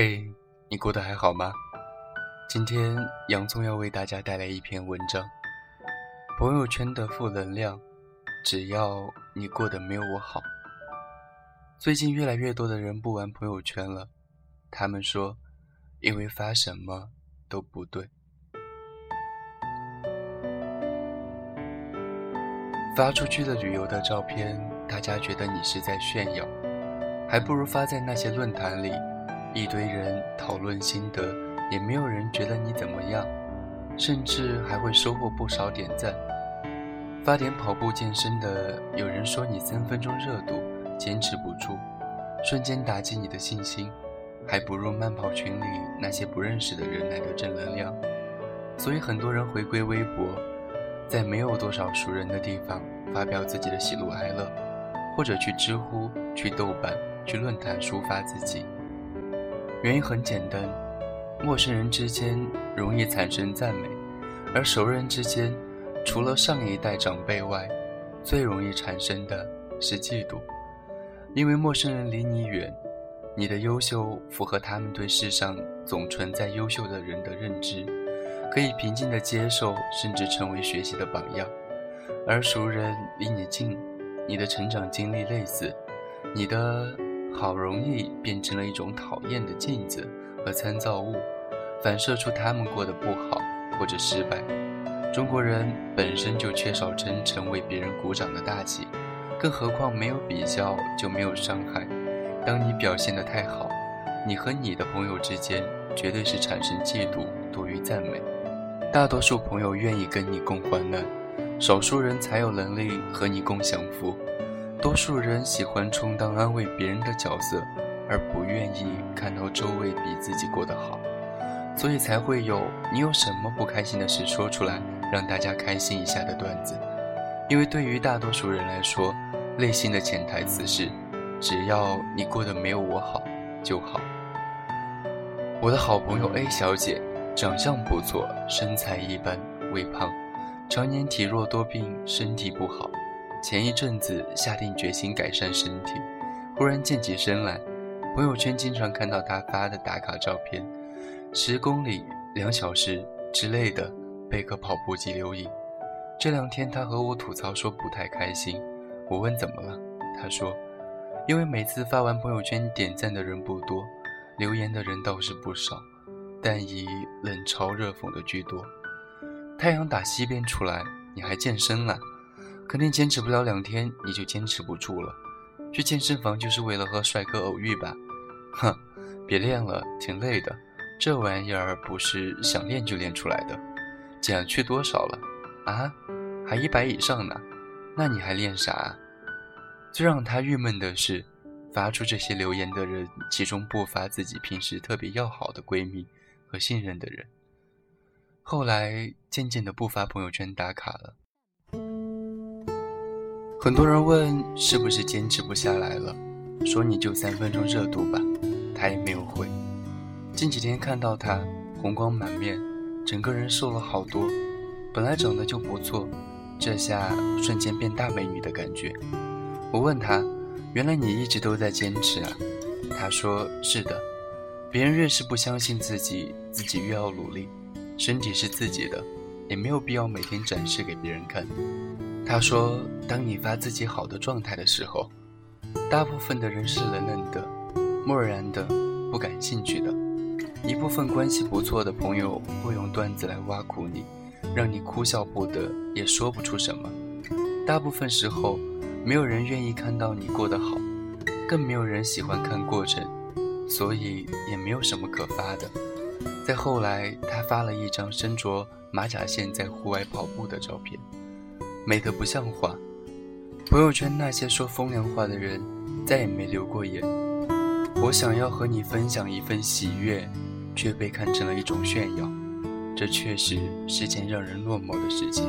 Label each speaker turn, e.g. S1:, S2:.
S1: 嘿，你过得还好吗？今天洋葱要为大家带来一篇文章，朋友圈的负能量，只要你过得没有我好。最近越来越多的人不玩朋友圈了，他们说，因为发什么都不对。发出去的旅游的照片，大家觉得你是在炫耀，还不如发在那些论坛里，一堆人讨论心得，也没有人觉得你怎么样，甚至还会收获不少点赞。发点跑步健身的，有人说你三分钟热度，坚持不住，瞬间打击你的信心，还不如慢跑群里那些不认识的人来的正能量。所以很多人回归微博。在没有多少熟人的地方发表自己的喜怒哀乐，或者去知乎、去豆瓣、去论坛抒发自己。原因很简单，陌生人之间容易产生赞美，而熟人之间，除了上一代长辈外，最容易产生的是嫉妒。因为陌生人离你远，你的优秀符合他们对世上总存在优秀的人的认知。可以平静地接受，甚至成为学习的榜样；而熟人离你近，你的成长经历类似，你的好容易变成了一种讨厌的镜子和参照物，反射出他们过得不好或者失败。中国人本身就缺少真诚为别人鼓掌的大气，更何况没有比较就没有伤害。当你表现得太好，你和你的朋友之间绝对是产生嫉妒多于赞美。大多数朋友愿意跟你共患难，少数人才有能力和你共享福。多数人喜欢充当安慰别人的角色，而不愿意看到周围比自己过得好，所以才会有你有什么不开心的事说出来，让大家开心一下的段子。因为对于大多数人来说，内心的潜台词是：只要你过得没有我好就好。我的好朋友 A 小姐。长相不错，身材一般，微胖，常年体弱多病，身体不好。前一阵子下定决心改善身体，忽然健起身来。朋友圈经常看到他发的打卡照片，十公里、两小时之类的，背个跑步机留影。这两天他和我吐槽说不太开心，我问怎么了，他说，因为每次发完朋友圈点赞的人不多，留言的人倒是不少。但以冷嘲热讽的居多。太阳打西边出来，你还健身了？肯定坚持不了两天，你就坚持不住了。去健身房就是为了和帅哥偶遇吧？哼，别练了，挺累的。这玩意儿不是想练就练出来的。减去多少了？啊，还一百以上呢。那你还练啥？最让他郁闷的是，发出这些留言的人，其中不乏自己平时特别要好的闺蜜。和信任的人，后来渐渐的不发朋友圈打卡了。很多人问是不是坚持不下来了，说你就三分钟热度吧，他也没有回。近几天看到他红光满面，整个人瘦了好多，本来长得就不错，这下瞬间变大美女的感觉。我问他，原来你一直都在坚持啊？他说是的。别人越是不相信自己，自己越要努力。身体是自己的，也没有必要每天展示给别人看。他说：“当你发自己好的状态的时候，大部分的人是冷冷的、漠然的、不感兴趣的。一部分关系不错的朋友会用段子来挖苦你，让你哭笑不得，也说不出什么。大部分时候，没有人愿意看到你过得好，更没有人喜欢看过程。”所以也没有什么可发的。再后来，他发了一张身着马甲线在户外跑步的照片，美得不像话。朋友圈那些说风凉话的人再也没留过言。我想要和你分享一份喜悦，却被看成了一种炫耀，这确实是件让人落寞的事情。